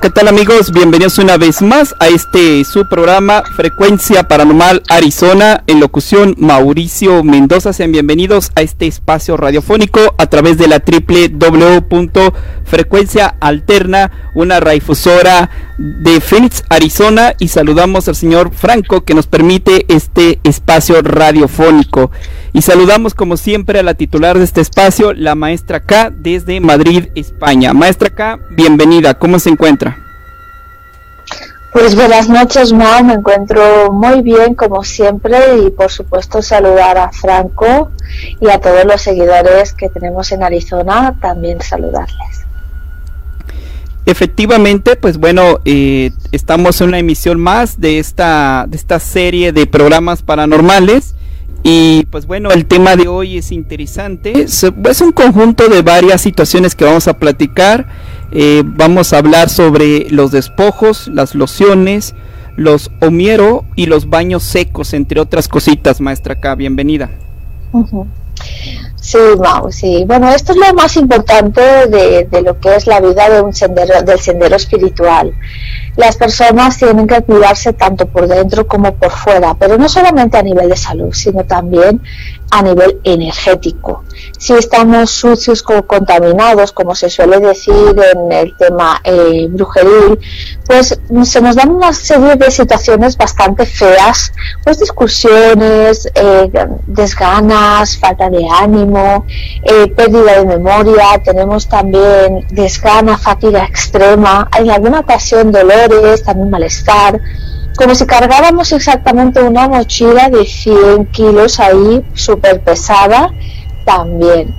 ¿Qué tal amigos? Bienvenidos una vez más a este su programa Frecuencia Paranormal Arizona en locución Mauricio Mendoza. Sean bienvenidos a este espacio radiofónico a través de la www.frecuencia alterna, una raifusora de Phoenix, Arizona y saludamos al señor Franco que nos permite este espacio radiofónico. Y saludamos como siempre a la titular de este espacio, la maestra K desde Madrid, España. Maestra K, bienvenida, ¿cómo se encuentra? Pues buenas noches, Mau. Me encuentro muy bien, como siempre, y por supuesto saludar a Franco y a todos los seguidores que tenemos en Arizona, también saludarles. Efectivamente, pues bueno, eh, estamos en una emisión más de esta, de esta serie de programas paranormales. Y pues bueno, el tema de hoy es interesante. Es un conjunto de varias situaciones que vamos a platicar. Eh, vamos a hablar sobre los despojos, las lociones, los homiero y los baños secos, entre otras cositas, maestra acá. Bienvenida. Sí, Mau, sí. Bueno, esto es lo más importante de, lo que es la vida de un sendero, del sendero espiritual. Las personas tienen que cuidarse tanto por dentro como por fuera, pero no solamente a nivel de salud, sino también a nivel energético. Si estamos sucios contaminados, como se suele decir en el tema eh, brujeril, pues se nos dan una serie de situaciones bastante feas, pues discusiones, eh, desganas, falta de ánimo, eh, pérdida de memoria, tenemos también desgana, fatiga extrema, en alguna ocasión dolores, también malestar como si cargáramos exactamente una mochila de 100 kilos ahí, súper pesada, también.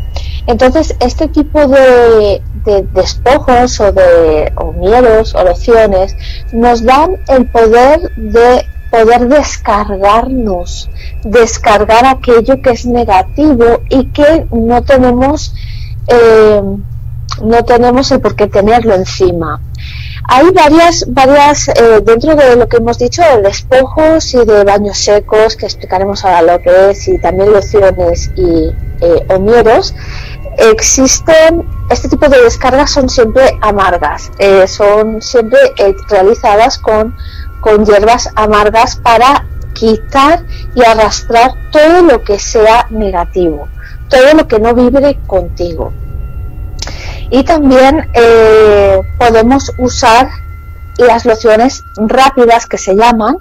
Entonces, este tipo de, despojos o de o miedos o lecciones nos dan el poder de poder descargarnos, descargar aquello que es negativo y que no tenemos eh, no tenemos el por qué tenerlo encima. Hay varias, varias eh, dentro de lo que hemos dicho, de despojos y de baños secos, que explicaremos ahora lo que es, y también lociones y eh, existen, este tipo de descargas son siempre amargas, eh, son siempre realizadas con, con hierbas amargas para quitar y arrastrar todo lo que sea negativo, todo lo que no vibre contigo. Y también eh, podemos usar las lociones rápidas que se llaman,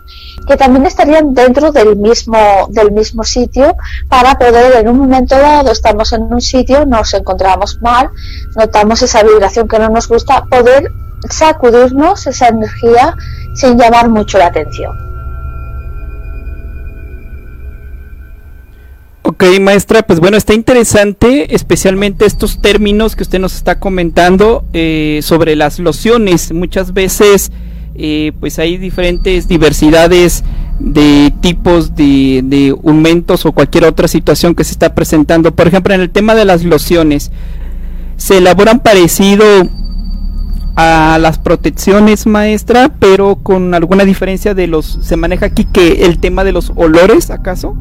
que también estarían dentro del mismo, del mismo sitio para poder en un momento dado estamos en un sitio, nos encontramos mal, notamos esa vibración que no nos gusta, poder sacudirnos esa energía sin llamar mucho la atención. Ok, maestra, pues bueno, está interesante, especialmente estos términos que usted nos está comentando eh, sobre las lociones. Muchas veces, eh, pues hay diferentes diversidades de tipos de, de aumentos o cualquier otra situación que se está presentando. Por ejemplo, en el tema de las lociones, se elaboran parecido a las protecciones maestra, pero con alguna diferencia de los, se maneja aquí que el tema de los olores, ¿acaso?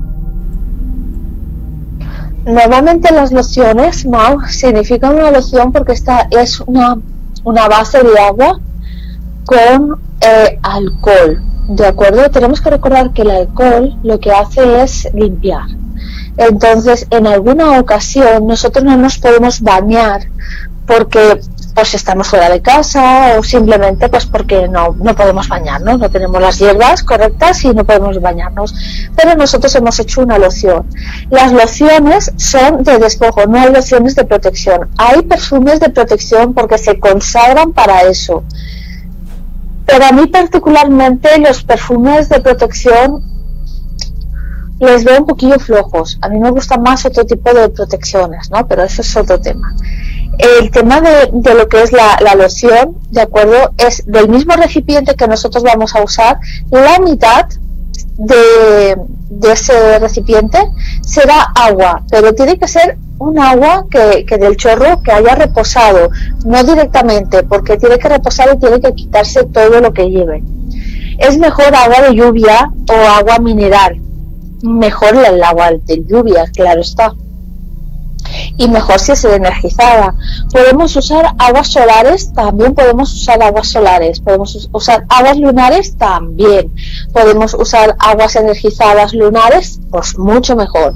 Normalmente las lociones, Mau, significan una loción porque esta es una, una base de agua con eh, alcohol. ¿De acuerdo? Tenemos que recordar que el alcohol lo que hace es limpiar. Entonces, en alguna ocasión nosotros no nos podemos bañar porque pues estamos fuera de casa o simplemente pues porque no, no podemos bañarnos, no tenemos las hierbas correctas y no podemos bañarnos. Pero nosotros hemos hecho una loción. Las lociones son de despojo, no hay lociones de protección. Hay perfumes de protección porque se consagran para eso. Pero a mí particularmente los perfumes de protección les veo un poquillo flojos. A mí me gusta más otro tipo de protecciones, ¿no? Pero eso es otro tema. El tema de, lo que es la, loción, ¿de acuerdo? Es del mismo recipiente que nosotros vamos a usar, la mitad de, ese recipiente será agua, pero tiene que ser un agua que, que, del chorro que haya reposado, no directamente, porque tiene que reposar y tiene que quitarse todo lo que lleve. Es mejor agua de lluvia o agua mineral, mejor el agua de lluvia, claro está. Y mejor si es energizada. Podemos usar aguas solares, también podemos usar aguas solares. Podemos usar aguas lunares, también. Podemos usar aguas energizadas lunares, pues mucho mejor.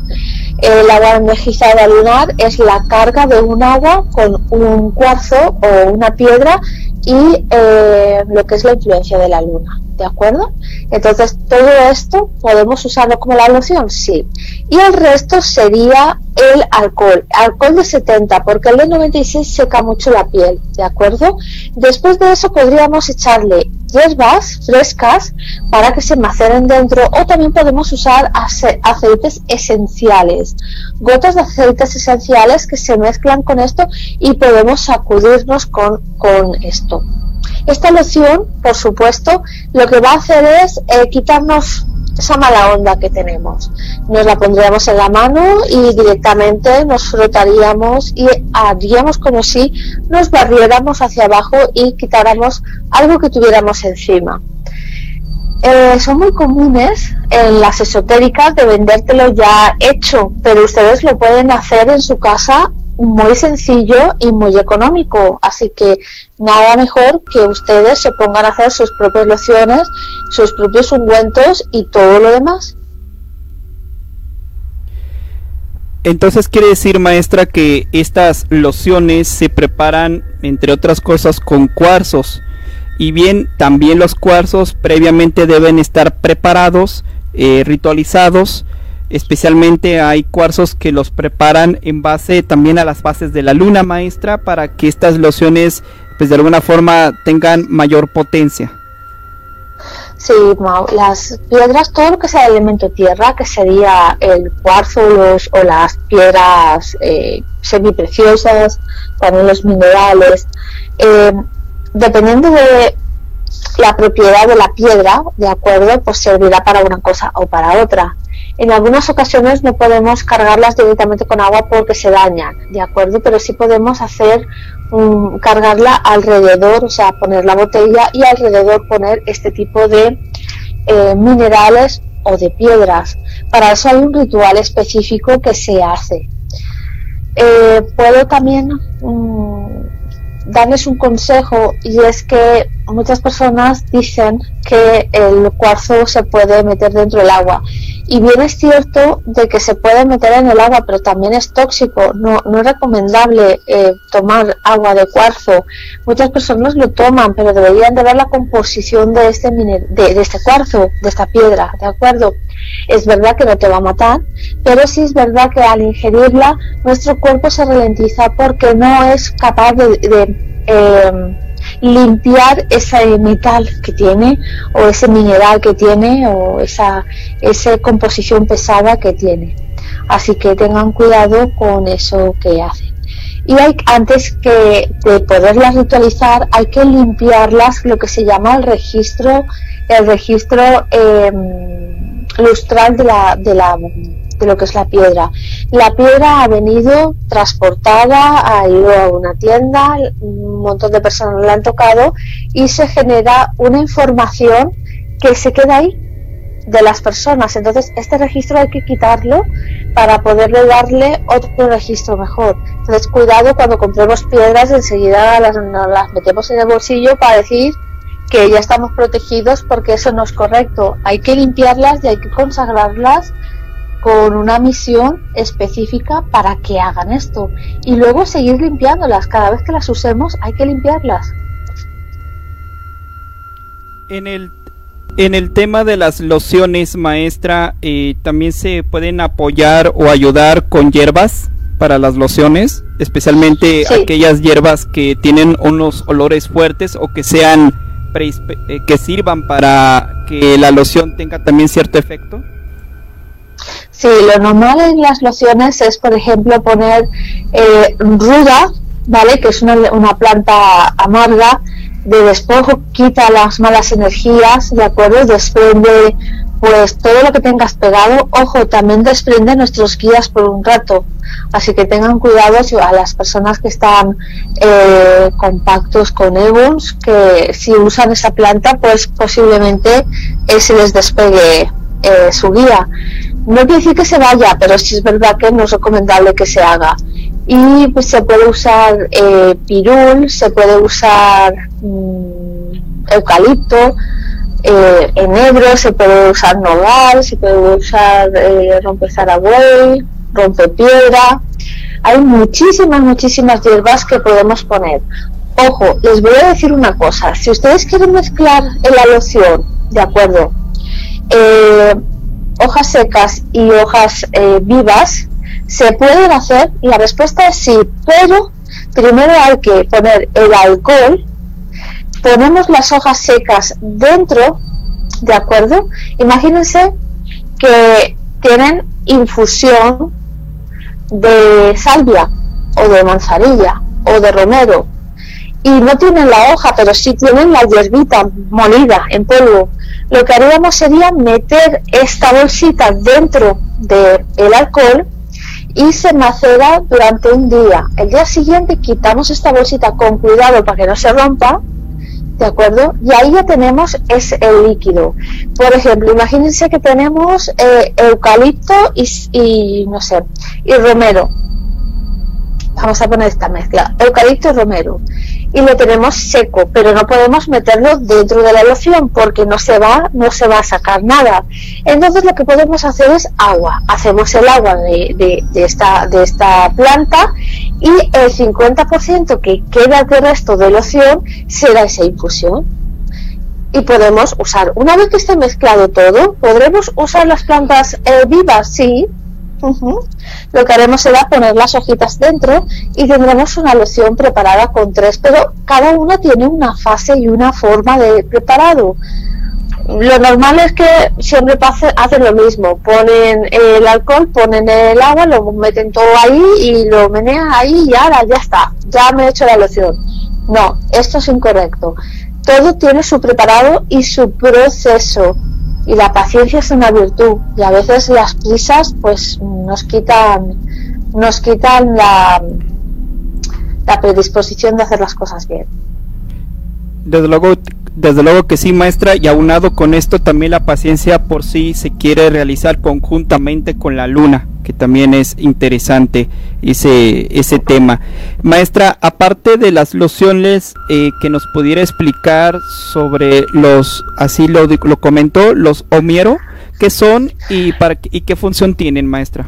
El agua energizada lunar es la carga de un agua con un cuarzo o una piedra y eh, lo que es la influencia de la luna. ¿De acuerdo? Entonces, todo esto podemos usarlo como la loción, sí. Y el resto sería el alcohol, alcohol de 70, porque el de 96 seca mucho la piel, ¿de acuerdo? Después de eso podríamos echarle hierbas frescas para que se maceren dentro o también podemos usar aceites esenciales, gotas de aceites esenciales que se mezclan con esto y podemos sacudirnos con, con esto. Esta loción, por supuesto, lo que va a hacer es eh, quitarnos esa mala onda que tenemos. Nos la pondríamos en la mano y directamente nos frotaríamos y haríamos como si nos barriéramos hacia abajo y quitáramos algo que tuviéramos encima. Eh, son muy comunes en las esotéricas de vendértelo ya hecho, pero ustedes lo pueden hacer en su casa muy sencillo y muy económico. Así que nada mejor que ustedes se pongan a hacer sus propias lociones, sus propios ungüentos y todo lo demás. Entonces quiere decir, maestra, que estas lociones se preparan, entre otras cosas, con cuarzos. Y bien, también los cuarzos previamente deben estar preparados, eh, ritualizados, Especialmente hay cuarzos que los preparan en base también a las bases de la luna maestra para que estas lociones pues de alguna forma tengan mayor potencia. Sí, las piedras, todo lo que sea elemento tierra, que sería el cuarzo o las piedras eh, semipreciosas, también los minerales, eh, dependiendo de la propiedad de la piedra, de acuerdo, pues servirá para una cosa o para otra. En algunas ocasiones no podemos cargarlas directamente con agua porque se dañan, ¿de acuerdo? Pero sí podemos hacer cargarla alrededor, o sea, poner la botella y alrededor poner este tipo de eh, minerales o de piedras. Para eso hay un ritual específico que se hace. Eh, puedo también darles un consejo y es que muchas personas dicen que el cuarzo se puede meter dentro del agua y bien es cierto de que se puede meter en el agua, pero también es tóxico. No, no es recomendable eh, tomar agua de cuarzo. Muchas personas lo toman, pero deberían de ver la composición de este, de, este cuarzo, de esta piedra, ¿de acuerdo? Es verdad que no te va a matar, pero sí es verdad que al ingerirla nuestro cuerpo se ralentiza porque no es capaz de, eh, limpiar ese metal que tiene o ese mineral que tiene o esa, esa composición pesada que tiene. Así que tengan cuidado con eso que hacen. Y hay, antes que de poderlas ritualizar hay que limpiarlas, lo que se llama el registro, el registro em, lustral de la, de la de lo que es la piedra. La piedra ha venido transportada, ha ido a una tienda, un montón de personas la han tocado y se genera una información que se queda ahí de las personas. Entonces, este registro hay que quitarlo para poderle darle otro registro mejor. Entonces, cuidado cuando compremos piedras, enseguida las, las metemos en el bolsillo para decir que ya estamos protegidos porque eso no es correcto. Hay que limpiarlas y hay que consagrarlas con una misión específica para que hagan esto y luego seguir limpiándolas. Cada vez que las usemos hay que limpiarlas. En el, en el tema de las lociones, maestra, eh, ¿también se pueden apoyar o ayudar con hierbas para las lociones? Especialmente aquellas hierbas que tienen unos olores fuertes o que sean eh, que sirvan para que la loción tenga también cierto efecto. Sí, lo normal en las lociones es, por ejemplo, poner eh, ruda, ¿vale? Que es una, una planta amarga, de despojo quita las malas energías, ¿de acuerdo? Desprende pues todo lo que tengas pegado, ojo, también desprende nuestros guías por un rato. Así que tengan cuidado a las personas que están eh, compactos con Eguns, que si usan esa planta, pues posiblemente se les despegue eh, su guía. No quiere decir que se vaya, pero sí es verdad que no es recomendable que se haga y pues se puede usar eh, pirul, se puede usar mm, eucalipto, eh, enebro, se puede usar nogal, se puede usar eh, rompe zaragüey, rompe piedra. Hay muchísimas, muchísimas hierbas que podemos poner. Ojo, les voy a decir una cosa. Si ustedes quieren mezclar en la loción, de acuerdo, eh, hojas secas y hojas vivas, ¿Se pueden hacer? La respuesta es sí, pero primero hay que poner el alcohol, ponemos las hojas secas dentro, ¿de acuerdo? Imagínense que tienen infusión de salvia o de manzanilla o de romero y no tienen la hoja, pero sí tienen la hierbita molida en polvo. Lo que haríamos sería meter esta bolsita dentro del alcohol y se macera durante un día. El día siguiente quitamos esta bolsita con cuidado para que no se rompa, ¿de acuerdo? Y ahí ya tenemos es el líquido. Por ejemplo, imagínense que tenemos eh, eucalipto y, y, no sé, y romero. Vamos a poner esta mezcla, eucalipto y romero y lo tenemos seco, pero no podemos meterlo dentro de la loción porque no se va, no se va a sacar nada. Entonces lo que podemos hacer es agua. Hacemos el agua de, esta, de esta planta y el 50% que queda de resto de loción será esa infusión. Y podemos usar, una vez que esté mezclado todo, podremos usar las plantas eh, vivas, sí, lo que haremos será poner las hojitas dentro y tendremos una loción preparada con tres, pero cada una tiene una fase y una forma de preparado. Lo normal es que siempre hacen lo mismo, ponen el alcohol, ponen el agua, lo meten todo ahí y lo menean ahí y ahora ya está, ya me he hecho la loción. No, esto es incorrecto. Todo tiene su preparado y su proceso y la paciencia es una virtud y a veces las prisas pues nos quitan nos quitan la, la predisposición de hacer las cosas bien. Desde luego desde luego que sí, maestra, y aunado con esto también la paciencia por sí se quiere realizar conjuntamente con la luna, que también es interesante ese, ese tema. Maestra, aparte de las lociones eh, que nos pudiera explicar sobre los, así lo, lo comentó, los omiero, ¿qué son y, para, y qué función tienen, maestra?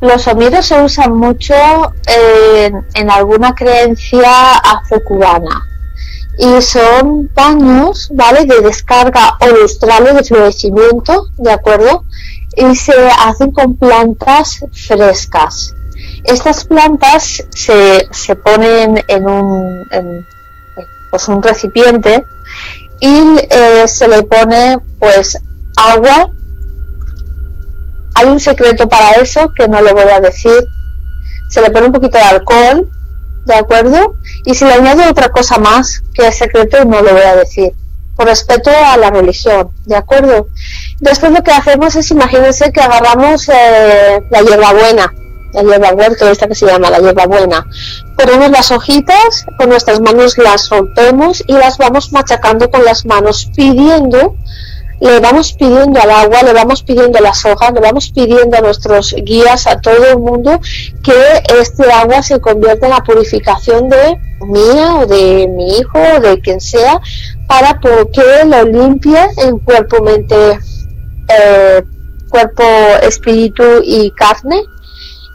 Los omieros se usan mucho en, alguna creencia afrocubana y son paños, ¿vale? De descarga o de florecimiento, ¿de acuerdo? Y se hacen con plantas frescas. Estas plantas se, se ponen en un, pues un recipiente y eh, se le pone pues agua. Hay un secreto para eso que no lo voy a decir. Se le pone un poquito de alcohol, ¿de acuerdo? Y si le añado otra cosa más, que es secreto, no lo voy a decir, por respeto a la religión, ¿de acuerdo? Después lo que hacemos es, imagínense que agarramos eh, la hierbabuena, la hierba huerto, esta que se llama la hierbabuena. Ponemos las hojitas, con nuestras manos las rompemos y las vamos machacando con las manos, pidiendo le vamos pidiendo al agua, le vamos pidiendo a las hojas, le vamos pidiendo a nuestros guías, a todo el mundo, que este agua se convierta en la purificación de mía o de mi hijo o de quien sea, para que lo limpie en cuerpo, mente, eh, cuerpo, espíritu y carne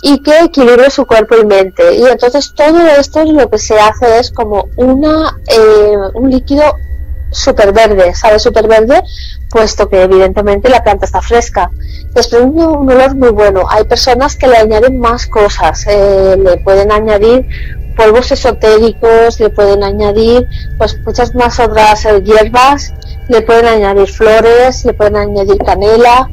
y que equilibre su cuerpo y mente. Y entonces todo esto lo que se hace es como una, eh, un líquido súper verde, ¿sabe? Súper verde, puesto que evidentemente la planta está fresca. Desprende un olor muy bueno. Hay personas que le añaden más cosas, eh, le pueden añadir polvos esotéricos, le pueden añadir pues muchas más otras eh, hierbas, le pueden añadir flores, le pueden añadir canela,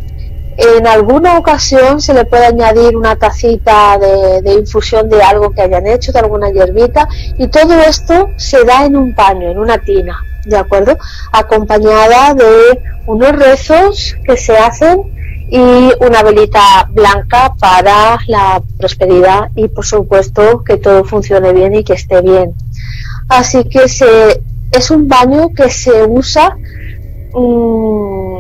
en alguna ocasión se le puede añadir una tacita de, infusión de algo que hayan hecho, de alguna hierbita, y todo esto se da en un paño, en una tina, ¿de acuerdo? Acompañada de unos rezos que se hacen y una velita blanca para la prosperidad y por supuesto que todo funcione bien y que esté bien. Así que se, es un baño que se usa mm,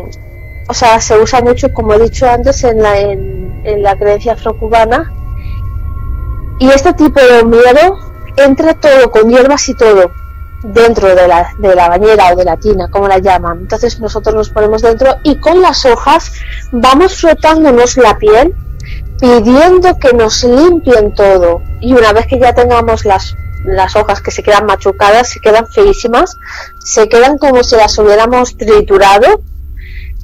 o sea, se usa mucho, como he dicho antes, en la, en, la creencia afrocubana. Y este tipo de miedo entra todo, con hierbas y todo, dentro de la, de la bañera o de la tina, como la llaman. Entonces nosotros nos ponemos dentro y con las hojas vamos frotándonos la piel, pidiendo que nos limpien todo. Y una vez que ya tengamos las, las hojas que se quedan machucadas, se quedan feísimas, se quedan como si las hubiéramos triturado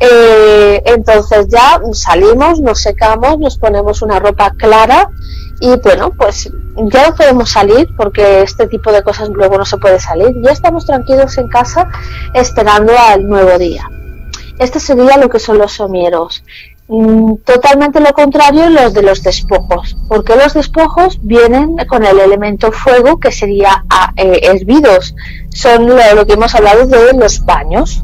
eh, entonces ya salimos, nos secamos, nos ponemos una ropa clara y bueno, pues ya no podemos salir porque este tipo de cosas luego no se puede salir. Ya estamos tranquilos en casa esperando al nuevo día. Este sería lo que son los somieros. Mm, totalmente lo contrario los de los despojos, porque los despojos vienen con el elemento fuego que sería ah, eh, hervidos. Son lo que hemos hablado de los baños.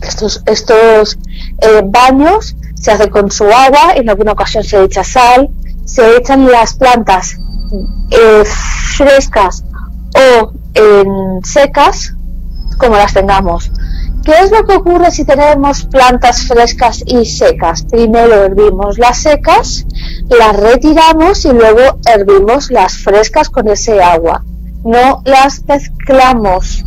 Estos, estos eh, baños se hacen con su agua, en alguna ocasión se echa sal, se echan las plantas eh, frescas o secas, como las tengamos. ¿Qué es lo que ocurre si tenemos plantas frescas y secas? Primero hervimos las secas, las retiramos y luego hervimos las frescas con ese agua. No las mezclamos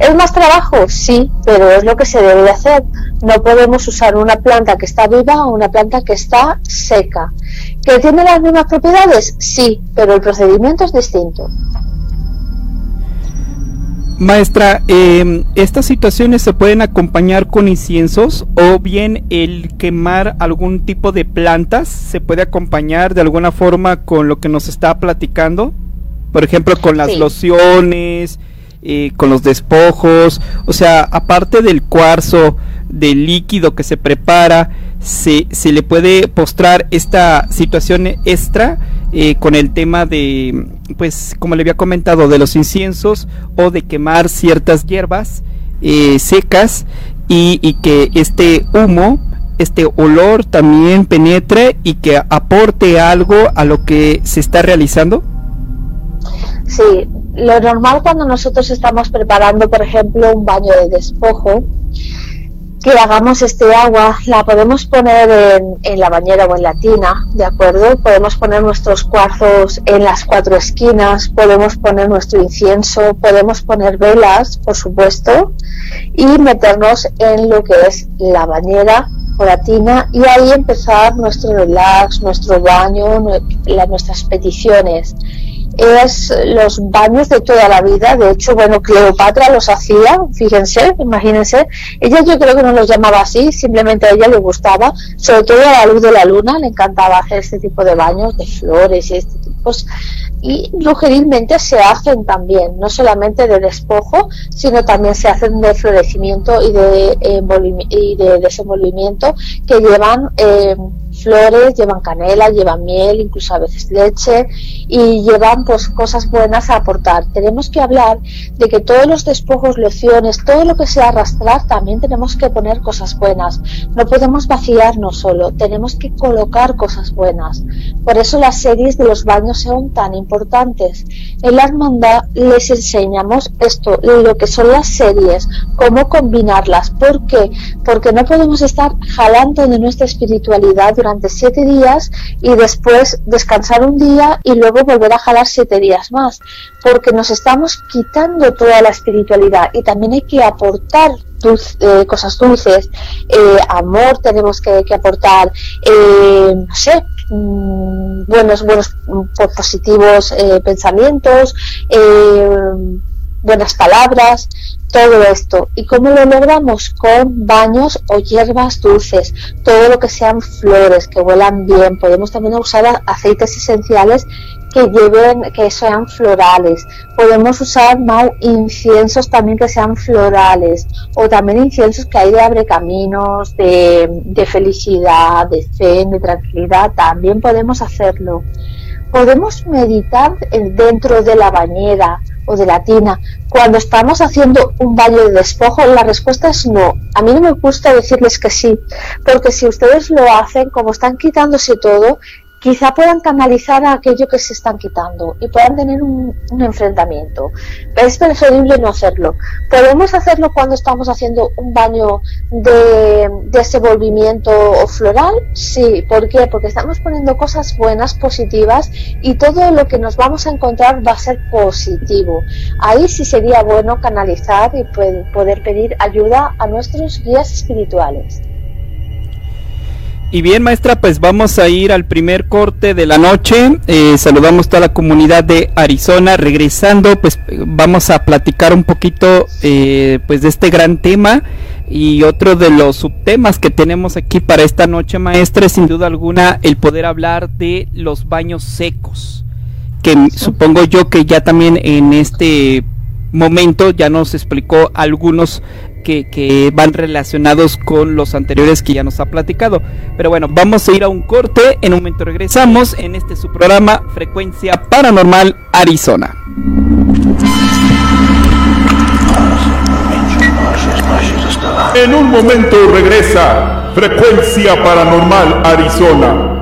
¿Es más trabajo? Sí, pero es lo que se debe de hacer. No podemos usar una planta que está viva o una planta que está seca. ¿Que tiene las mismas propiedades? Sí, pero el procedimiento es distinto. Maestra, em, ¿estas situaciones se pueden acompañar con inciensos o bien el quemar algún tipo de plantas se puede acompañar de alguna forma con lo que nos está platicando? Por ejemplo, con las lociones, con los despojos, o sea, aparte del cuarzo, del líquido que se prepara, se, se le puede postrar esta situación extra eh, con el tema de, pues, como le había comentado, de los inciensos o de quemar ciertas hierbas eh, secas y, y que este humo este olor también penetre y que aporte algo a lo que se está realizando? Sí, lo normal cuando nosotros estamos preparando, por ejemplo, un baño de despojo, que hagamos este agua, la podemos poner en, la bañera o en la tina, ¿de acuerdo? Podemos poner nuestros cuarzos en las cuatro esquinas, podemos poner nuestro incienso, podemos poner velas, por supuesto, y meternos en lo que es la bañera o la tina y ahí empezar nuestro relax, nuestro baño, nuestras peticiones es los baños de toda la vida. De hecho, bueno, Cleopatra los hacía, fíjense, imagínense. Ella yo creo que no los llamaba así, simplemente a ella le gustaba, sobre todo a la luz de la luna, le encantaba hacer este tipo de baños de flores y este tipo. Y sugeridamente se hacen también, no solamente de despojo, sino también se hacen de florecimiento y de, y de desenvolvimiento que llevan eh, flores, llevan canela, llevan miel, incluso a veces leche y llevan pues cosas buenas a aportar. Tenemos que hablar de que todos los despojos, lecciones, todo lo que sea arrastrar, también tenemos que poner cosas buenas. No podemos vaciarnos solo, tenemos que colocar cosas buenas. Por eso las series de los baños son tan importantes. En la hermandad les enseñamos esto, lo que son las series, cómo combinarlas. ¿Por qué? Porque no podemos estar jalando de nuestra espiritualidad durante siete días y después descansar un día y luego volver a jalar siete días más, porque nos estamos quitando toda la espiritualidad y también hay que aportar eh, cosas dulces, eh, amor tenemos que, aportar, no sé, mm, buenos, buenos mm, positivos pensamientos, buenas palabras, todo esto. ¿Y cómo lo logramos? Con baños o hierbas dulces, todo lo que sean flores, que huelan bien. Podemos también usar aceites esenciales que lleven, que sean florales. Podemos usar inciensos también que sean florales o también inciensos que hay de abre caminos, de, de felicidad, de fe, de tranquilidad. También podemos hacerlo. Podemos meditar dentro de la bañera o de la tina. Cuando estamos haciendo un baño de despojo, la respuesta es no. A mí no me gusta decirles que sí, porque si ustedes lo hacen, como están quitándose todo, quizá puedan canalizar aquello que se están quitando y puedan tener un, enfrentamiento. es preferible no hacerlo. ¿Podemos hacerlo cuando estamos haciendo un baño de, desenvolvimiento floral? Sí. ¿Por qué? Porque estamos poniendo cosas buenas, positivas y todo lo que nos vamos a encontrar va a ser positivo. Ahí sí sería bueno canalizar y poder pedir ayuda a nuestros guías espirituales. Y bien, maestra, pues vamos a ir al primer corte de la noche. Eh, saludamos toda la comunidad de Arizona. Regresando, pues vamos a platicar un poquito eh, pues de este gran tema y otro de los subtemas que tenemos aquí para esta noche, maestra, es sin duda alguna el poder hablar de los baños secos, que supongo yo que ya también en este momento ya nos explicó algunos que, van relacionados con los anteriores que ya nos ha platicado. Pero bueno, vamos a ir a un corte. En un momento regresamos en este su programa Frecuencia Paranormal Arizona. En un momento regresa Frecuencia Paranormal Arizona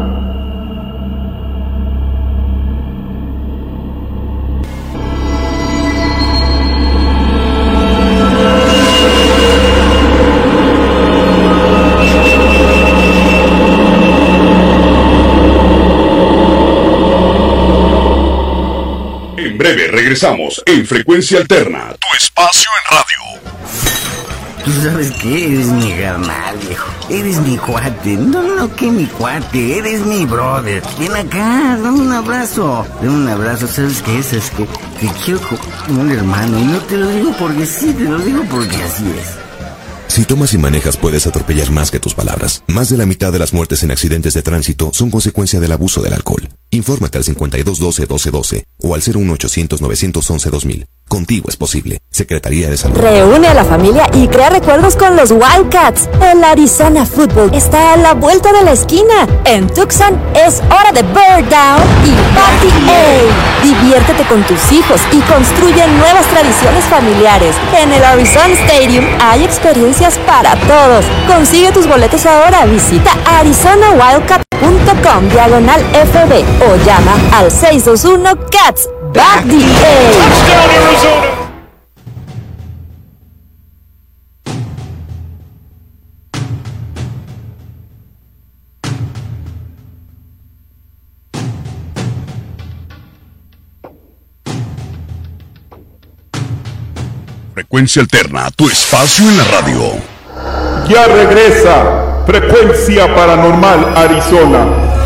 breve regresamos en Frecuencia Alterna, tu espacio en radio. Tú sabes que eres mi hermano, viejo. Eres mi cuate. No, no, que mi cuate. Eres mi brother. Ven acá, dame un abrazo. Dame un abrazo. ¿Sabes qué es? Es que te quiero como un hermano. Y no te lo digo porque sí, te lo digo porque así es. Si tomas y manejas puedes atropellar más que tus palabras. Más de la mitad de las muertes en accidentes de tránsito son consecuencia del abuso del alcohol. Infórmate al 5212-1212 o al 01800-911-2000. Contigo es posible. Secretaría de Salud. Reúne a la familia y crea recuerdos con los Wildcats. El Arizona Football está a la vuelta de la esquina. En Tucson es hora de Bird Down y Party A. Diviértete con tus hijos y construye nuevas tradiciones familiares. En el Arizona Stadium hay experiencias para todos. Consigue tus boletos ahora. Visita arizonawildcat.com diagonal FB o llama al 621 CATS Back the Frecuencia Alterna, tu espacio en la radio. Ya regresa Frecuencia Paranormal Arizona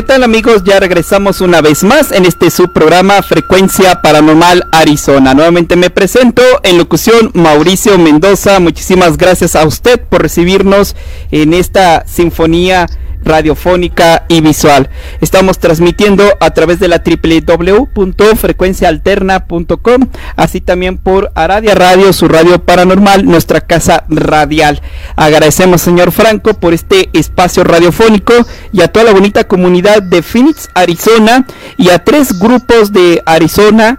¿Qué tal amigos? Ya regresamos una vez más en este subprograma Frecuencia Paranormal Arizona. Nuevamente me presento en locución Mauricio Mendoza. Muchísimas gracias a usted por recibirnos en esta sinfonía radiofónica y visual. Estamos transmitiendo a través de la www.frecuenciaalterna.com, así también por Aradia Radio, su radio paranormal, nuestra casa radial. Agradecemos, señor Franco, por este espacio radiofónico y a toda la bonita comunidad de Phoenix, Arizona, y a tres grupos de Arizona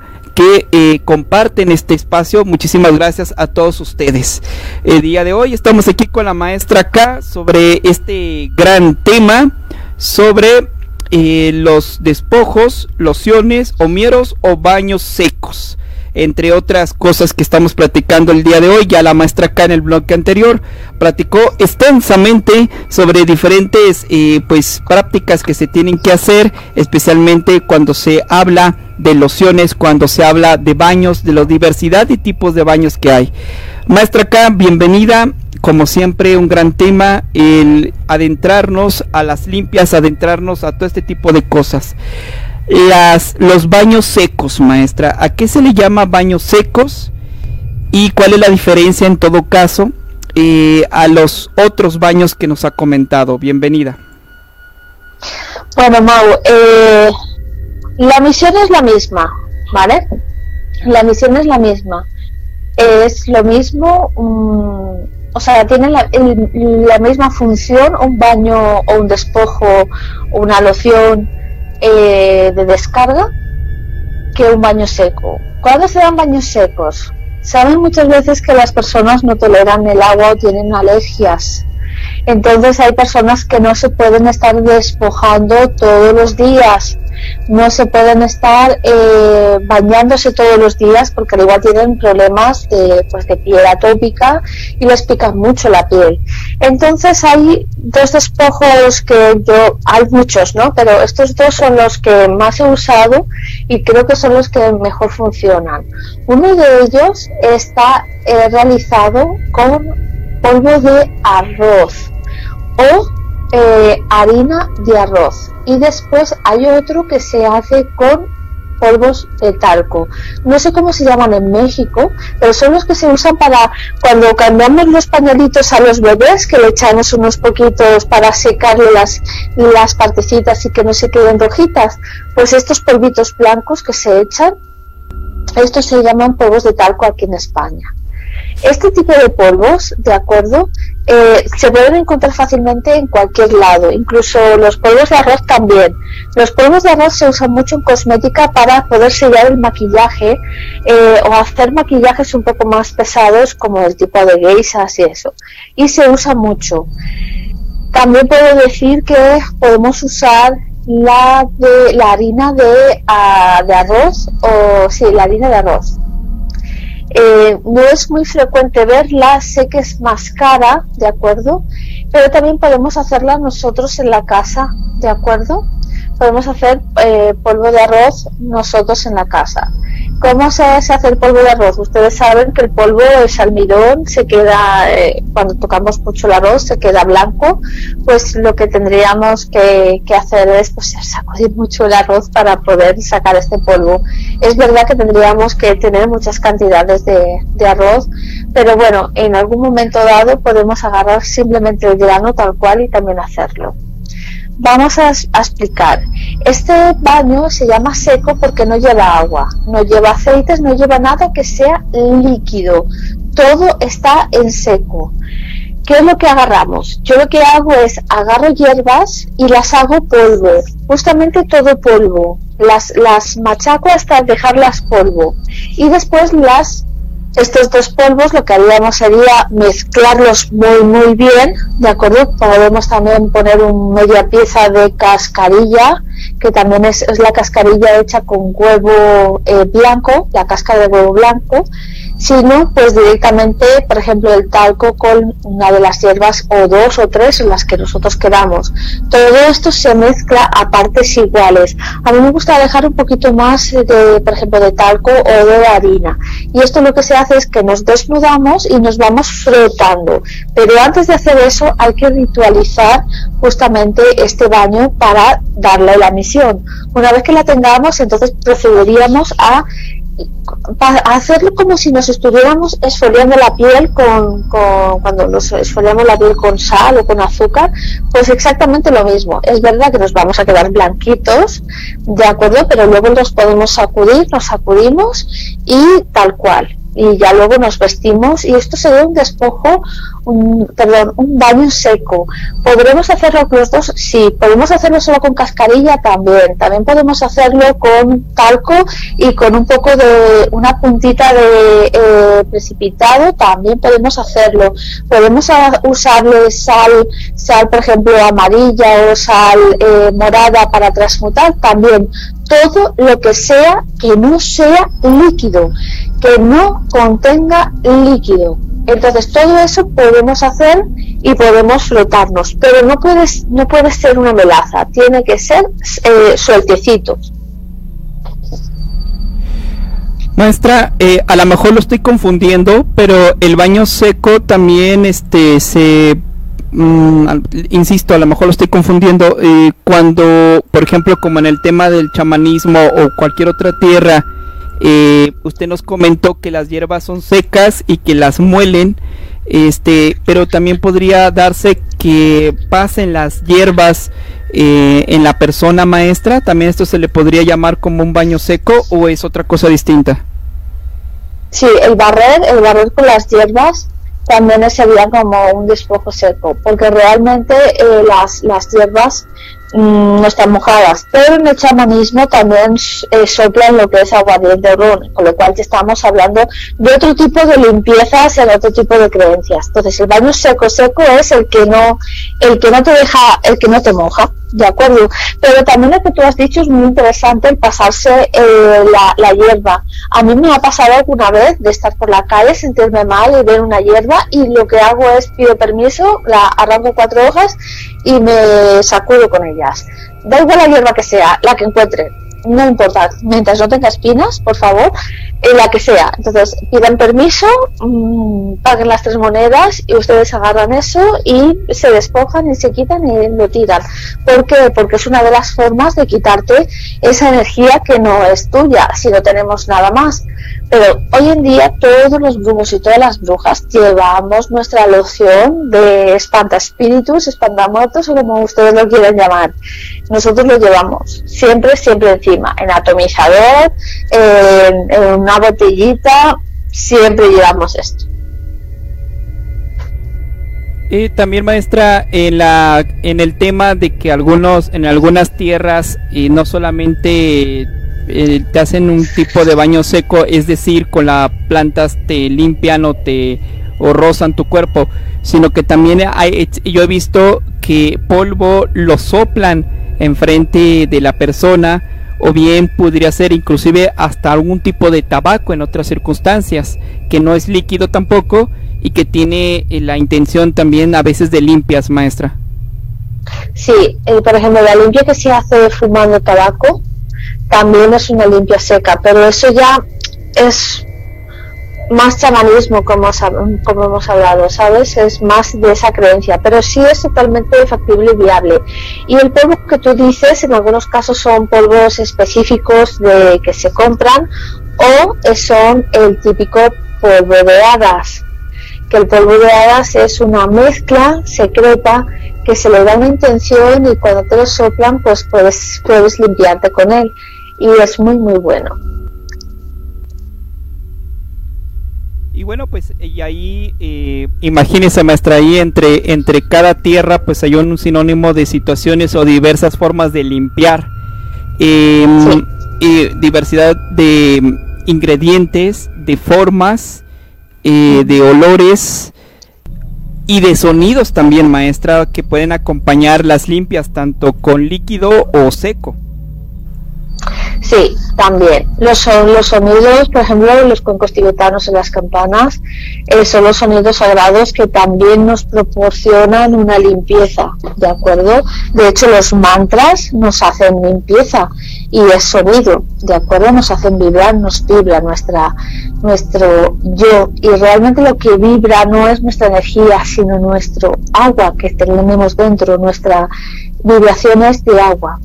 eh, comparten este espacio. Muchísimas gracias a todos ustedes. El día de hoy estamos aquí con la maestra acá sobre este gran tema, sobre eh, los despojos, lociones, homieros o baños secos entre otras cosas que estamos platicando el día de hoy. Ya la maestra acá en el bloque anterior platicó extensamente sobre diferentes eh, pues prácticas que se tienen que hacer, especialmente cuando se habla de lociones, cuando se habla de baños, de la diversidad y tipos de baños que hay. Maestra acá, bienvenida. Como siempre, un gran tema, el adentrarnos a las limpias, adentrarnos a todo este tipo de cosas las, los baños secos, maestra. ¿A qué se le llama baños secos? ¿Y cuál es la diferencia en todo caso eh, a los otros baños que nos ha comentado? Bienvenida. Bueno, Mau, eh, la misión es la misma, ¿vale? La misión es la misma. Es lo mismo, o sea, tiene la, misma función un baño o un despojo, una loción, eh, de descarga que un baño seco. ¿Cuándo se dan baños secos? Saben muchas veces que las personas no toleran el agua o tienen alergias. Entonces hay personas que no se pueden estar despojando todos los días no se pueden estar eh, bañándose todos los días porque al igual tienen problemas de, pues, de piel atópica y les pica mucho la piel. Entonces hay dos despojos que yo, hay muchos, ¿no? Pero estos dos son los que más he usado y creo que son los que mejor funcionan. Uno de ellos está eh, realizado con polvo de arroz o eh, harina de arroz y después hay otro que se hace con polvos de talco. No sé cómo se llaman en México, pero son los que se usan para cuando cambiamos los pañuelitos a los bebés, que le echamos unos poquitos para secarle las, las partecitas y que no se queden rojitas. Pues estos polvitos blancos que se echan, estos se llaman polvos de talco aquí en España. Este tipo de polvos, de acuerdo, eh, se pueden encontrar fácilmente en cualquier lado, incluso los polvos de arroz también. Los polvos de arroz se usan mucho en cosmética para poder sellar el maquillaje eh, o hacer maquillajes un poco más pesados como el tipo de geisas y eso. Y se usa mucho. También puedo decir que podemos usar la de la harina de, ah, de arroz o sí, la harina de arroz eh, no es muy frecuente verla, sé que es más cara, ¿de acuerdo? Pero también podemos hacerla nosotros en la casa, ¿de acuerdo? Podemos hacer eh, polvo de arroz nosotros en la casa. ¿Cómo se hace hacer polvo de arroz? Ustedes saben que el polvo, es almidón, se queda, eh, cuando tocamos mucho el arroz, se queda blanco. Pues lo que tendríamos que, hacer es pues, sacudir mucho el arroz para poder sacar este polvo. Es verdad que tendríamos que tener muchas cantidades de, de arroz, pero bueno, en algún momento dado podemos agarrar simplemente el grano tal cual y también hacerlo vamos a, explicar. Este baño se llama seco porque no lleva agua, no lleva aceites, no lleva nada que sea líquido. Todo está en seco. ¿Qué es lo que agarramos? Yo lo que hago es agarro hierbas y las hago polvo, justamente todo polvo. Las, las machaco hasta dejarlas polvo y después las estos dos polvos lo que haríamos sería mezclarlos muy muy bien, ¿de acuerdo? Podemos también poner un media pieza de cascarilla, que también es, la cascarilla hecha con huevo eh, blanco, la cáscara de huevo blanco, sino pues directamente, por ejemplo, el talco con una de las hierbas o dos o tres en las que nosotros queramos. Todo esto se mezcla a partes iguales. A mí me gusta dejar un poquito más de, por ejemplo, de talco o de harina. Y esto lo que se hace es que nos desnudamos y nos vamos frotando. Pero antes de hacer eso hay que ritualizar justamente este baño para darle la misión. Una vez que la tengamos, entonces procederíamos a hacerlo como si nos estuviéramos esfoliando la piel con, cuando nos esfoliamos la piel con sal o con azúcar, pues exactamente lo mismo. Es verdad que nos vamos a quedar blanquitos, de acuerdo, pero luego nos podemos sacudir, nos sacudimos y tal cual. Y ya luego nos vestimos y esto sería un despojo, un, perdón, un baño seco. ¿Podremos hacerlo los dos? Sí. ¿Podemos hacerlo solo con cascarilla? También. También podemos hacerlo con talco y con un poco de una puntita de eh, precipitado. También podemos hacerlo. Podemos usarle sal, sal por ejemplo amarilla o sal eh, morada para transmutar. También todo lo que sea que no sea líquido, que no contenga líquido. Entonces todo eso podemos hacer y podemos flotarnos, pero no puede, no puede ser una melaza, tiene que ser eh, sueltecito. Maestra, eh, a lo mejor lo estoy confundiendo, pero el baño seco también este se Mm, insisto, a lo mejor lo estoy confundiendo, eh, cuando, por ejemplo, como en el tema del chamanismo o cualquier otra tierra, eh, usted nos comentó que las hierbas son secas y que las muelen, este, pero también podría darse que pasen las hierbas eh, en la persona maestra, también esto se le podría llamar como un baño seco o es otra cosa distinta. Sí, el barrer, el barrer con las hierbas también sería como un despojo seco, porque realmente eh, las, las hierbas no están mojadas, pero en el chamanismo también eh, soplan lo que es agua de ron, con lo cual estamos hablando de otro tipo de limpiezas en otro tipo de creencias. Entonces el baño seco seco es el que no, el que no te deja, el que no te moja de acuerdo. Pero también lo que tú has dicho es muy interesante el pasarse eh, la, hierba. A mí me ha pasado alguna vez de estar por la calle, sentirme mal y ver una hierba y lo que hago es pido permiso, la arranco cuatro hojas y me sacudo con Da igual la hierba que sea, la que encuentre, no importa, mientras no tenga espinas, por favor, en la que sea. Entonces, pidan permiso, mmm, paguen las tres monedas y ustedes agarran eso y se despojan y se quitan y lo tiran. ¿Por qué? Porque es una de las formas de quitarte esa energía que no es tuya, si no tenemos nada más. Pero hoy en día todos los brujos y todas las brujas llevamos nuestra loción de espantaspíritus, espantamuertos o como ustedes lo quieran llamar. Nosotros lo llevamos siempre, siempre encima, en atomizador, en, una botellita, siempre llevamos esto. Y también maestra en la en el tema de que algunos en algunas tierras y no solamente eh, te hacen un tipo de baño seco, es decir, con las plantas te limpian o te o rozan tu cuerpo, sino que también hay, yo he visto que polvo lo soplan enfrente de la persona o bien podría ser inclusive hasta algún tipo de tabaco en otras circunstancias, que no es líquido tampoco y que tiene eh, la intención también a veces de limpias, maestra. Sí, eh, por ejemplo, la limpia que se hace fumando tabaco, también es una limpia seca, pero eso ya es más chamanismo, como, como hemos hablado, ¿sabes? Es más de esa creencia, pero sí es totalmente factible y viable. Y el polvo que tú dices, en algunos casos son polvos específicos de que se compran o son el típico polvo de hadas, que el polvo de hadas es una mezcla secreta que se le da una intención y cuando te lo soplan, pues puedes, puedes limpiarte con él y es muy muy bueno. Y bueno, pues y ahí eh, imagínese maestra, ahí entre, entre cada tierra pues hay un sinónimo de situaciones o diversas formas de limpiar. Y diversidad de ingredientes, de formas, eh, de olores y de sonidos también maestra que pueden acompañar las limpias tanto con líquido o seco. Sí, también. Los, los sonidos, por ejemplo, los cuencos tibetanos en las campanas, eh, son los sonidos sagrados que también nos proporcionan una limpieza, ¿de acuerdo? De hecho, los mantras nos hacen limpieza y es sonido, ¿de acuerdo? Nos hacen vibrar, nos vibra nuestra, nuestro yo y realmente lo que vibra no es nuestra energía, sino nuestro agua que tenemos dentro, nuestra vibración es de agua,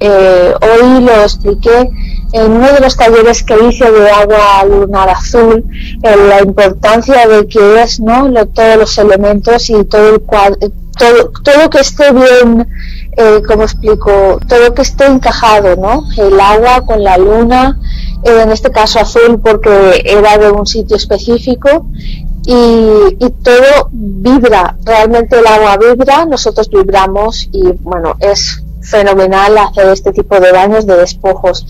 eh, hoy lo expliqué en uno de los talleres que hice de agua lunar azul, la importancia de que es ¿no? todos los elementos y todo el todo, todo que esté bien, eh, como explico, todo que esté encajado, ¿no? El agua con la luna en este caso azul porque era de un sitio específico y, todo vibra, realmente el agua vibra, nosotros vibramos y bueno, es fenomenal hacer este tipo de baños de despojos.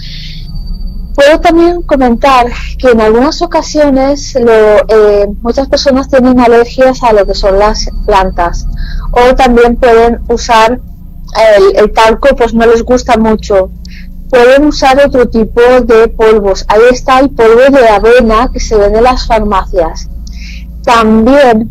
Puedo también comentar que en algunas ocasiones eh, muchas personas tienen alergias a lo que son las plantas o también pueden usar el, el talco, pues no les gusta mucho pueden usar otro tipo de polvos. Ahí está el polvo de avena que se vende en las farmacias. También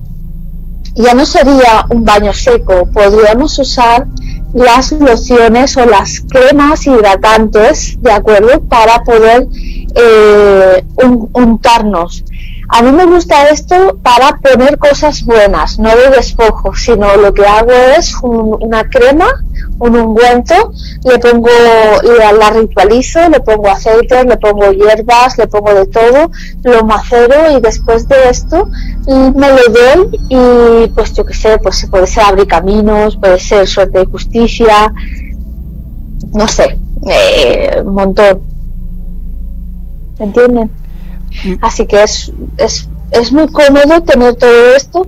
ya no sería un baño seco, podríamos usar las lociones o las cremas hidratantes, ¿de acuerdo? Para poder eh, untarnos. A mí me gusta esto para poner cosas buenas, no de despojo, sino lo que hago es una crema, un ungüento, le pongo, la, la ritualizo, le pongo aceites, le pongo hierbas, le pongo de todo, lo macero y después de esto me lo doy y pues yo qué sé, pues puede ser abrir caminos, puede ser suerte de justicia, no sé, eh, un montón. ¿Entienden? Así que es, es, es muy cómodo tener todo esto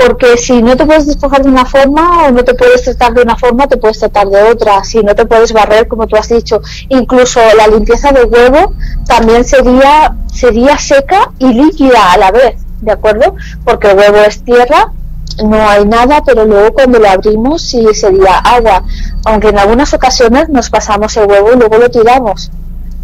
porque si no te puedes despojar de una forma o no te puedes tratar de una forma, te puedes tratar de otra. Si no te puedes barrer, como tú has dicho, incluso la limpieza de huevo también sería, sería seca y líquida a la vez, ¿de acuerdo? Porque el huevo es tierra, no hay nada, pero luego cuando lo abrimos sí sería agua. Aunque en algunas ocasiones nos pasamos el huevo y luego lo tiramos.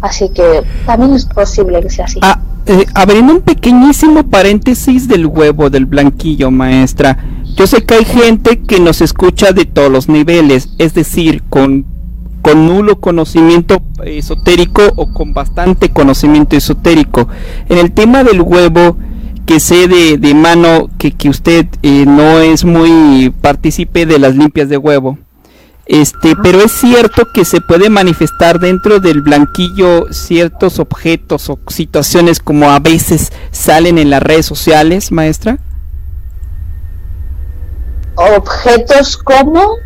Así que también es posible que sea así. Ah, eh, abriendo un pequeñísimo paréntesis del huevo del blanquillo, maestra. Yo sé que hay gente que nos escucha de todos los niveles, es decir, con, con nulo conocimiento esotérico o con bastante conocimiento esotérico. En el tema del huevo, que sé de, de mano que, que usted eh, no es muy partícipe de las limpias de huevo. Este, pero es cierto que se puede manifestar dentro del blanquillo ciertos objetos o situaciones como a veces salen en las redes sociales, maestra. Objetos como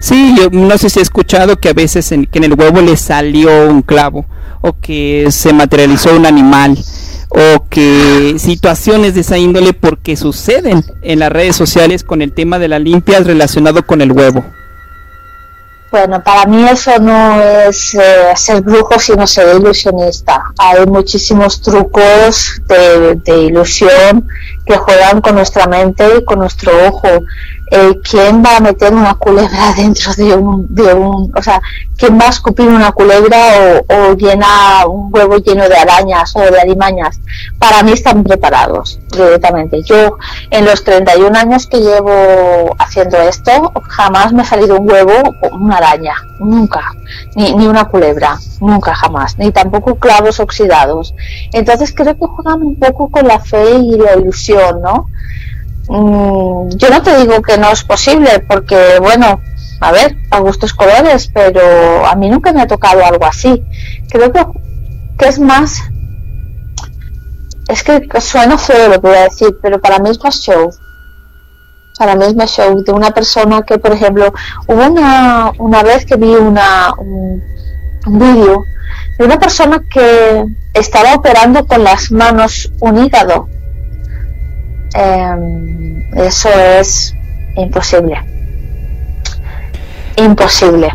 Sí, yo no sé si he escuchado que a veces en, que en el huevo le salió un clavo o que se materializó un animal o que situaciones de esa índole porque suceden en las redes sociales con el tema de la limpia relacionado con el huevo. Bueno, para mí eso no es eh, ser brujo, sino ser ilusionista. Hay muchísimos trucos de, de, ilusión que juegan con nuestra mente y con nuestro ojo. Eh, ¿Quién va a meter una culebra dentro de un, de un, o sea, quién va a escupir una culebra o, o llena un huevo lleno de arañas o de alimañas? Para mí están preparados directamente. Yo en los 31 años que llevo haciendo esto, jamás me ha salido un huevo o una araña, nunca, ni, ni una culebra, nunca jamás, ni tampoco clavos oxidados. Entonces creo que juegan un poco con la fe y la ilusión, ¿no? Mm, yo no te digo que no es posible, porque bueno, a ver, a gustos colores, pero a mí nunca me ha tocado algo así. Creo que, que es más, es que suena feo lo que voy a decir, pero para mí es más show. Para mí es más show de una persona que, por ejemplo, hubo una, una vez que vi una, un, un vídeo de una persona que estaba operando con las manos un hígado eh, eso es imposible. Imposible.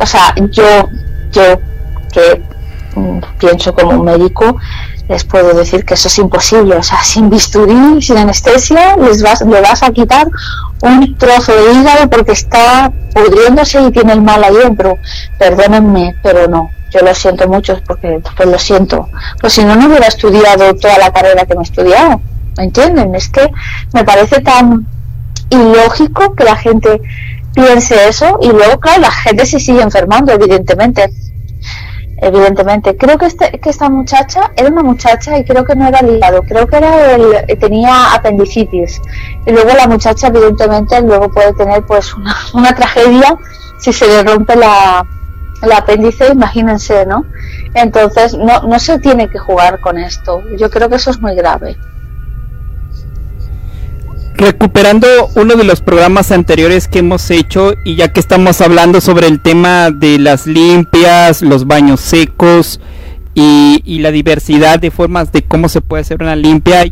O sea, yo, yo que mm, pienso como un médico, les puedo decir que eso es imposible. O sea, sin bisturí, sin anestesia, les vas, le vas a quitar un trozo de hígado porque está pudriéndose y tiene el mal ahí dentro. Perdónenme, pero no. Yo lo siento mucho porque pues lo siento. Pues si no, no hubiera estudiado toda la carrera que me he estudiado. ¿Me entienden? Es que me parece tan ilógico que la gente piense eso y luego, claro, la gente se sigue enfermando, evidentemente. Evidentemente. Creo que, este, que esta muchacha era una muchacha y creo que no era el hígado, creo que era el, tenía apendicitis. Y luego la muchacha, evidentemente, luego puede tener pues una, una tragedia si se le rompe la, el apéndice, imagínense, ¿no? Entonces, no, no se tiene que jugar con esto. Yo creo que eso es muy grave recuperando uno de los programas anteriores que hemos hecho y ya que estamos hablando sobre el tema de las limpias, los baños secos, y, la diversidad de formas de cómo se puede hacer una limpia.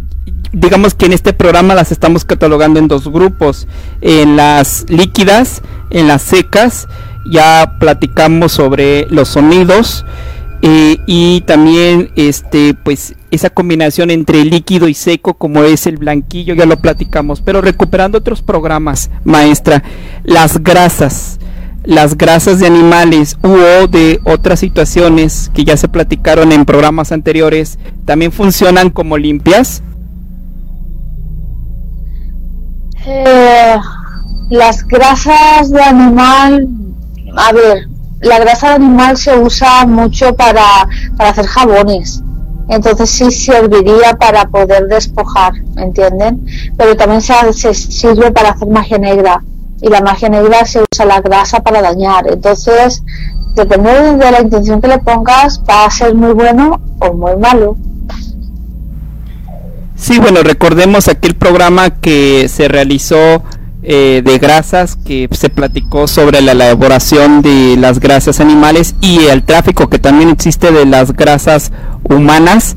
Digamos que en este programa las estamos catalogando en dos grupos, en las líquidas, en las secas, ya platicamos sobre los sonidos eh, y también este pues esa combinación entre líquido y seco como es el blanquillo ya lo platicamos. Pero recuperando otros programas maestra las grasas las grasas de animales u de otras situaciones que ya se platicaron en programas anteriores también funcionan como limpias eh, las grasas de animal a ver la grasa animal se usa mucho para, para hacer jabones entonces sí serviría para poder despojar, ¿entienden? Pero también se, se, sirve para hacer magia negra y la magia negra se usa la grasa para dañar. Entonces, depende de la intención que le pongas, va a ser muy bueno o muy malo. Sí, bueno, recordemos aquel programa que se realizó eh, de grasas que se platicó sobre la elaboración de las grasas animales y el tráfico que también existe de las grasas humanas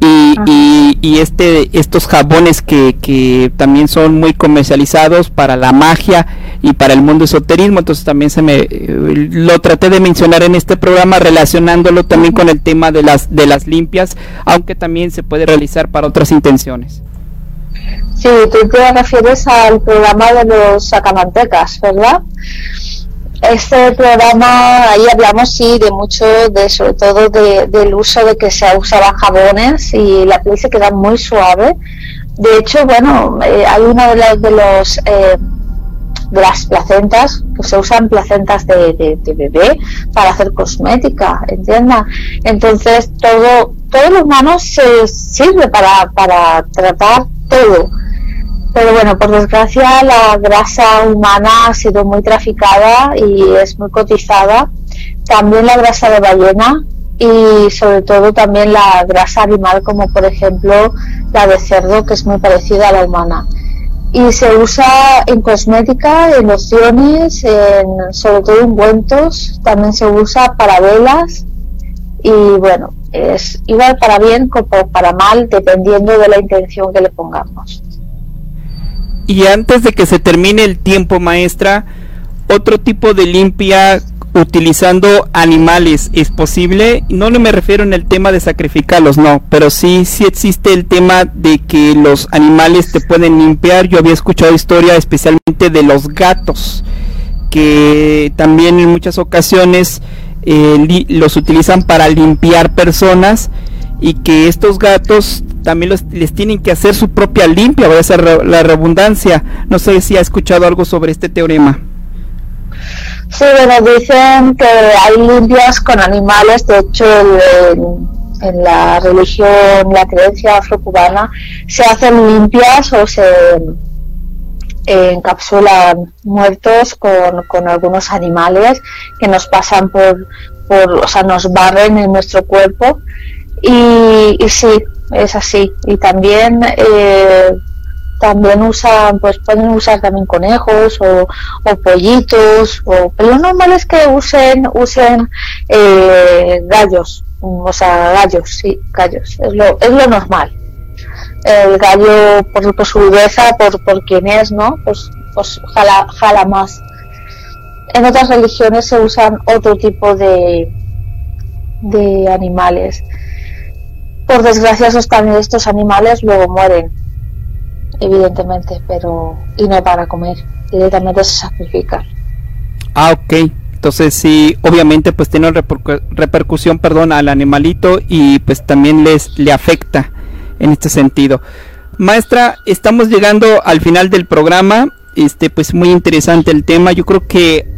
y, y, este estos jabones que, que, también son muy comercializados para la magia y para el mundo esoterismo. Entonces también se me eh, lo traté de mencionar en este programa relacionándolo también con el tema de las de las limpias aunque también se puede realizar para otras intenciones Sí, tú te refieres al programa de los sacamantecas, ¿verdad? Este programa, ahí hablamos sí de mucho, de sobre todo del uso de que se usaban jabones y la piel se queda muy suave. De hecho, bueno, eh, hay uno de los, de los eh, de las placentas, que se usan placentas de, bebé para hacer cosmética, ¿entiendan? Entonces todo, todo lo humano se sirve para, para tratar todo. Pero bueno, por desgracia la grasa humana ha sido muy traficada y es muy cotizada. También la grasa de ballena y sobre todo también la grasa animal como por ejemplo la de cerdo que es muy parecida a la humana. Y se usa en cosmética, en lociones, en, sobre todo en ungüentos, también se usa para velas y bueno, es igual para bien como para mal dependiendo de la intención que le pongamos. Y antes de que se termine el tiempo, maestra, otro tipo de limpia utilizando animales es posible. No me refiero en el tema de sacrificarlos, no, pero sí, sí existe el tema de que los animales te pueden limpiar. Yo había escuchado historia especialmente de los gatos, que también en muchas ocasiones eh, los utilizan para limpiar personas y que estos gatos también les tienen que hacer su propia limpia, voy a hacer la redundancia. No sé si ha escuchado algo sobre este teorema. Sí, bueno, dicen que hay limpias con animales, de hecho en, la religión, la creencia afrocubana, se hacen limpias o se encapsulan muertos con, algunos animales que nos pasan por, o sea, nos barren en nuestro cuerpo y, sí, es así. Y también eh, también usan, pues pueden usar también conejos o, pollitos, o, pero lo normal es que usen, usen eh, gallos, o sea, gallos, sí, gallos, es lo, es lo normal. El gallo, por, por su dureza, por, por quién es, ¿no? Pues, pues jala, jala más. En otras religiones se usan otro tipo de, de animales por desgracia esos, también estos animales luego mueren, evidentemente, pero y no para comer, directamente se sacrifican. Ah, ok. Entonces sí, obviamente pues tiene repercusión, perdón, al animalito y pues también les le afecta en este sentido. Maestra, estamos llegando al final del programa. Este, pues muy interesante el tema. Yo creo que,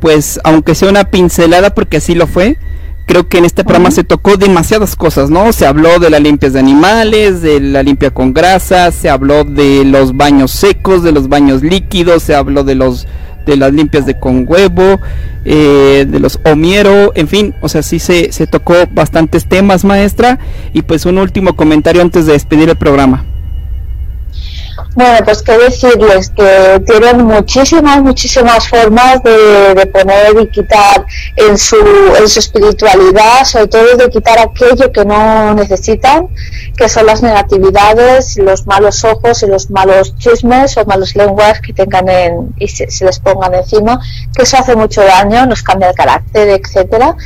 pues, aunque sea una pincelada, porque así lo fue, creo que en este programa se tocó demasiadas cosas, ¿no? Se habló de la limpia de animales, de la limpia con grasa, se habló de los baños secos, de los baños líquidos, se habló de los de las limpias de con huevo, eh, de los omiero, en fin, o sea, sí se, se tocó bastantes temas, maestra, y pues un último comentario antes de despedir el programa. Bueno, pues qué decirles que tienen muchísimas, muchísimas formas de, poner y quitar en su, en su espiritualidad, sobre todo de quitar aquello que no necesitan, que son las negatividades, los malos ojos y los malos chismes o malos lenguas que tengan en, y se, les pongan encima, que eso hace mucho daño, nos cambia el carácter, etcétera.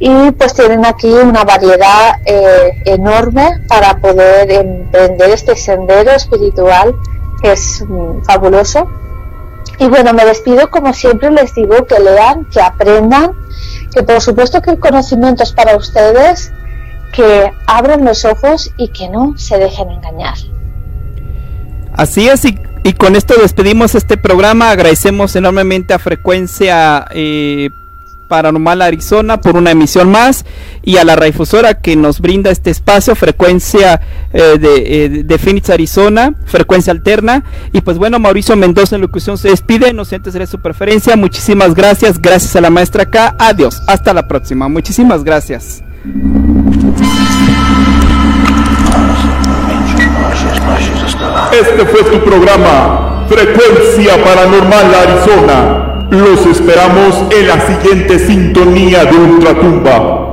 Y pues tienen aquí una variedad eh, enorme para poder emprender este sendero espiritual es mm, fabuloso. Y bueno, me despido como siempre, les digo que lean, que aprendan, que por supuesto que el conocimiento es para ustedes, que abran los ojos y que no se dejen engañar. Así es, y, y con esto despedimos este programa. Agradecemos enormemente a Frecuencia eh, Paranormal Arizona por una emisión más y a la radiodifusora que nos brinda este espacio, frecuencia eh, de, eh, Phoenix, Arizona, frecuencia alterna. Y pues bueno, Mauricio Mendoza en locución se despide, no sé de su preferencia. Muchísimas gracias, gracias a la maestra acá. Adiós, hasta la próxima. Muchísimas gracias. Este fue tu programa, Frecuencia Paranormal Arizona. Los esperamos en la siguiente sintonía de Ultratumba.